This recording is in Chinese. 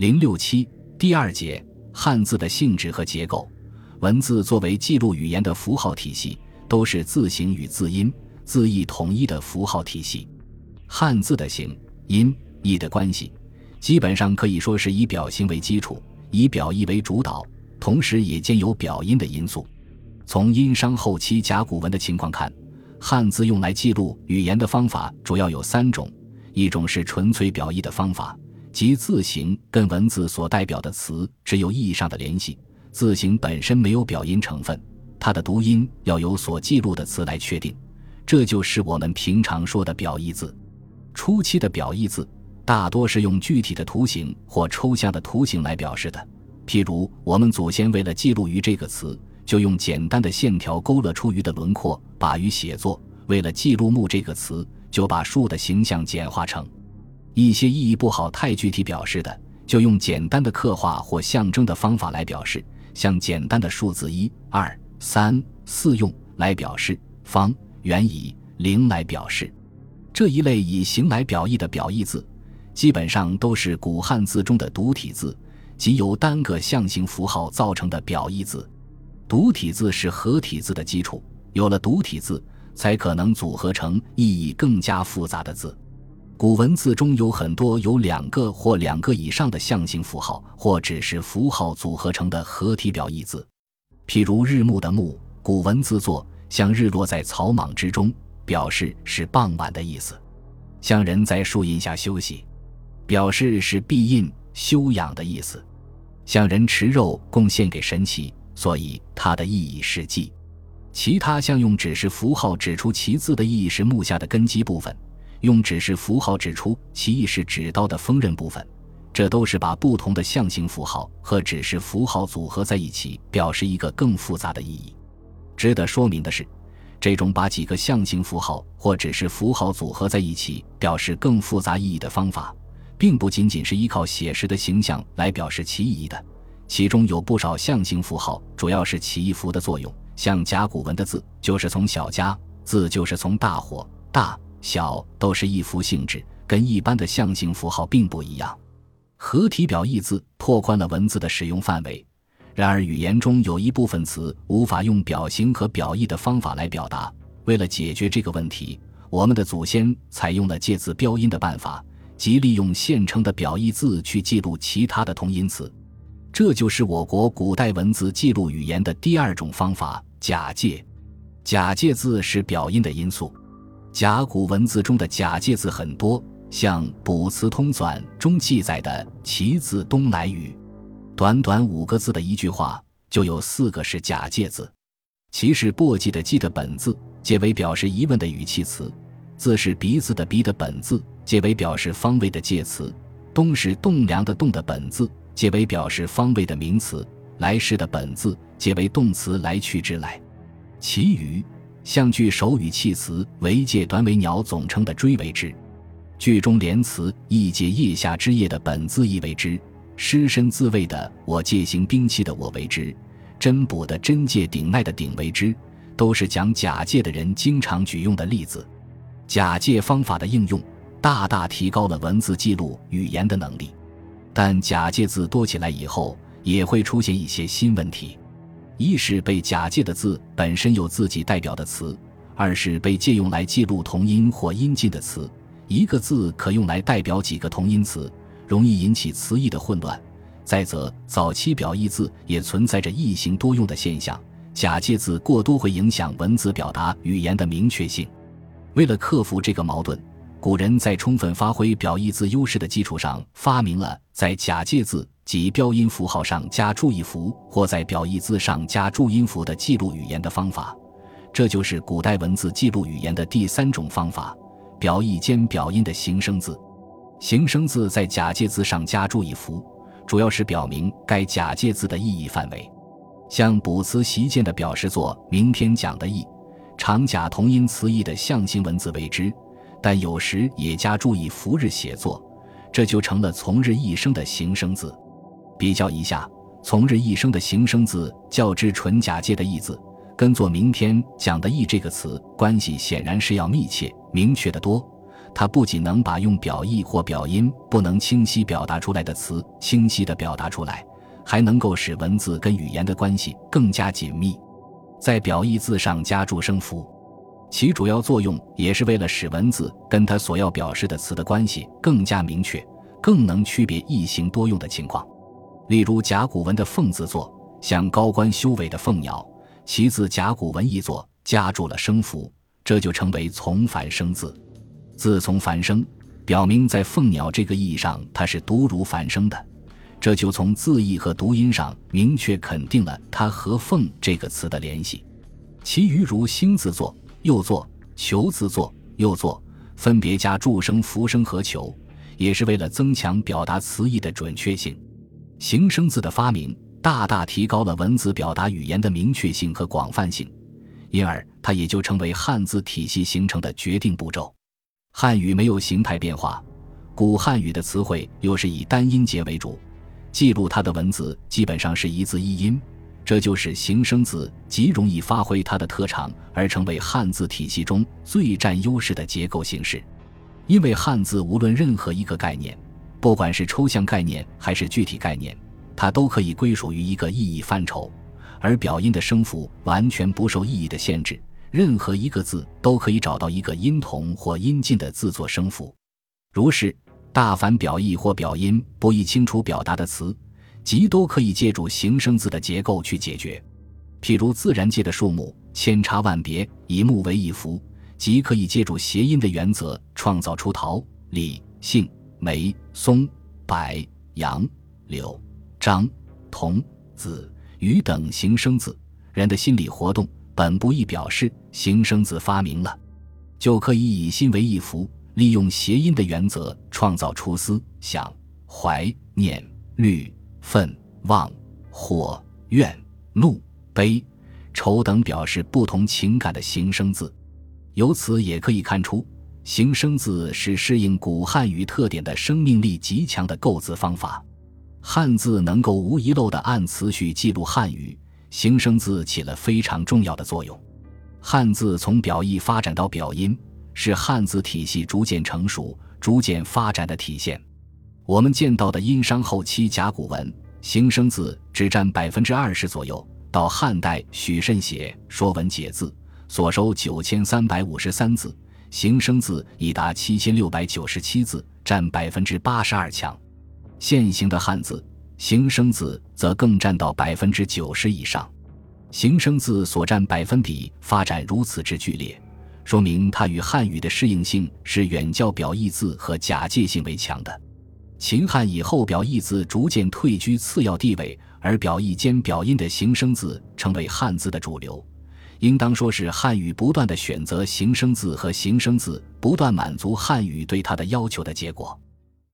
零六七第二节汉字的性质和结构。文字作为记录语言的符号体系，都是字形与字音、字义统一的符号体系。汉字的形、音、义的关系，基本上可以说是以表形为基础，以表意为主导，同时也兼有表音的因素。从殷商后期甲骨文的情况看，汉字用来记录语言的方法主要有三种：一种是纯粹表意的方法。即字形跟文字所代表的词只有意义上的联系，字形本身没有表音成分，它的读音要由所记录的词来确定，这就是我们平常说的表意字。初期的表意字大多是用具体的图形或抽象的图形来表示的，譬如我们祖先为了记录“鱼”这个词，就用简单的线条勾勒出鱼的轮廓，把鱼写作；为了记录“木”这个词，就把树的形象简化成。一些意义不好、太具体表示的，就用简单的刻画或象征的方法来表示，像简单的数字一、二、三、四用来表示，方、圆、以、零来表示。这一类以形来表意的表意字，基本上都是古汉字中的独体字，即由单个象形符号造成的表意字。独体字是合体字的基础，有了独体字，才可能组合成意义更加复杂的字。古文字中有很多由两个或两个以上的象形符号或指示符号组合成的合体表意字，譬如“日暮”的“暮”，古文字作像日落在草莽之中，表示是傍晚的意思；像人在树荫下休息，表示是闭印休养的意思；像人吃肉贡献给神奇，所以它的意义是祭。其他像用指示符号指出其字的意义是木下的根基部分。用指示符号指出其意是指刀的锋刃部分，这都是把不同的象形符号和指示符号组合在一起，表示一个更复杂的意义。值得说明的是，这种把几个象形符号或指示符号组合在一起，表示更复杂意义的方法，并不仅仅是依靠写实的形象来表示其意义的。其中有不少象形符号主要是起一符的作用，像甲骨文的字就是从小家，字就是从大火大。小都是一符性质，跟一般的象形符号并不一样。合体表意字拓宽了文字的使用范围。然而，语言中有一部分词无法用表形和表意的方法来表达。为了解决这个问题，我们的祖先采用了借字标音的办法，即利用现成的表意字去记录其他的同音词。这就是我国古代文字记录语言的第二种方法——假借。假借字是表音的因素。甲骨文字中的假借字很多，像《卜辞通纂》中记载的“其字东来语”，短短五个字的一句话，就有四个是假借字。其是簸箕的箕的本字，皆为表示疑问的语气词；字是鼻子的鼻的本字，皆为表示方位的介词；东是栋梁的栋的本字，皆为表示方位的名词；来时的本字，皆为动词来去之来。其余。像句首语气词为借短尾鸟总称的追为之，句中连词亦借腋下之腋的本字意为之，尸身自卫的我借行兵器的我为之，针补的针借顶耐的顶为之，都是讲假借的人经常举用的例子。假借方法的应用，大大提高了文字记录语言的能力，但假借字多起来以后，也会出现一些新问题。一是被假借的字本身有自己代表的词，二是被借用来记录同音或音近的词。一个字可用来代表几个同音词，容易引起词义的混乱。再则，早期表意字也存在着异形多用的现象，假借字过多会影响文字表达语言的明确性。为了克服这个矛盾，古人在充分发挥表意字优势的基础上，发明了在假借字。即标音符号上加注意符，或在表意字上加注音符的记录语言的方法，这就是古代文字记录语言的第三种方法——表意兼表音的形声字。形声字在假借字上加注意符，主要是表明该假借字的意义范围。像卜辞习见的表示作“明天讲的义”，常假同音词义的象形文字为之，但有时也加注意符日写作，这就成了从日一生的形声字。比较一下，从日一生的形声字较之纯假借的义字，跟做明天讲的义这个词关系显然是要密切明确的多。它不仅能把用表意或表音不能清晰表达出来的词清晰地表达出来，还能够使文字跟语言的关系更加紧密。在表意字上加注声符，其主要作用也是为了使文字跟它所要表示的词的关系更加明确，更能区别异形多用的情况。例如甲骨文的“凤”字作，像高官修尾的凤鸟，其字甲骨文译作加注了声符，这就成为从繁生字。字从繁生，表明在凤鸟这个意义上它是读如繁生的。这就从字义和读音上明确肯定了它和“凤”这个词的联系。其余如星字作、又作、球字作、又作，分别加注声、符声和球，也是为了增强表达词义的准确性。形声字的发明，大大提高了文字表达语言的明确性和广泛性，因而它也就成为汉字体系形成的决定步骤。汉语没有形态变化，古汉语的词汇又是以单音节为主。记录它的文字基本上是一字一音，这就是形声字极容易发挥它的特长，而成为汉字体系中最占优势的结构形式。因为汉字无论任何一个概念，不管是抽象概念还是具体概念，它都可以归属于一个意义范畴，而表音的声符完全不受意义的限制，任何一个字都可以找到一个音同或音近的字作声符，如是。大凡表意或表音不易清楚表达的词，即都可以借助形声字的结构去解决。譬如自然界的树木千差万别，以木为一幅，即可以借助谐音的原则创造出桃、李、杏、梅、松、柏、杨、柳、张、桐、子、鱼等形声字。人的心理活动本不易表示，形声字发明了，就可以以心为一幅。利用谐音的原则，创造出思想、怀念、虑、愤、望、或、怨、怒、悲、愁等表示不同情感的形声字。由此也可以看出，形声字是适应古汉语特点的生命力极强的构字方法。汉字能够无遗漏地按词序记录汉语，形声字起了非常重要的作用。汉字从表意发展到表音。是汉字体系逐渐成熟、逐渐发展的体现。我们见到的殷商后期甲骨文形声字只占百分之二十左右，到汉代许慎写《说文解字》，所收九千三百五十三字，形声字已达七千六百九十七字，占百分之八十二强。现行的汉字形声字则更占到百分之九十以上，形声字所占百分比发展如此之剧烈。说明它与汉语的适应性是远较表意字和假借性为强的。秦汉以后，表意字逐渐退居次要地位，而表意兼表音的形声字成为汉字的主流。应当说是汉语不断的选择形声字和形声字，不断满足汉语对它的要求的结果。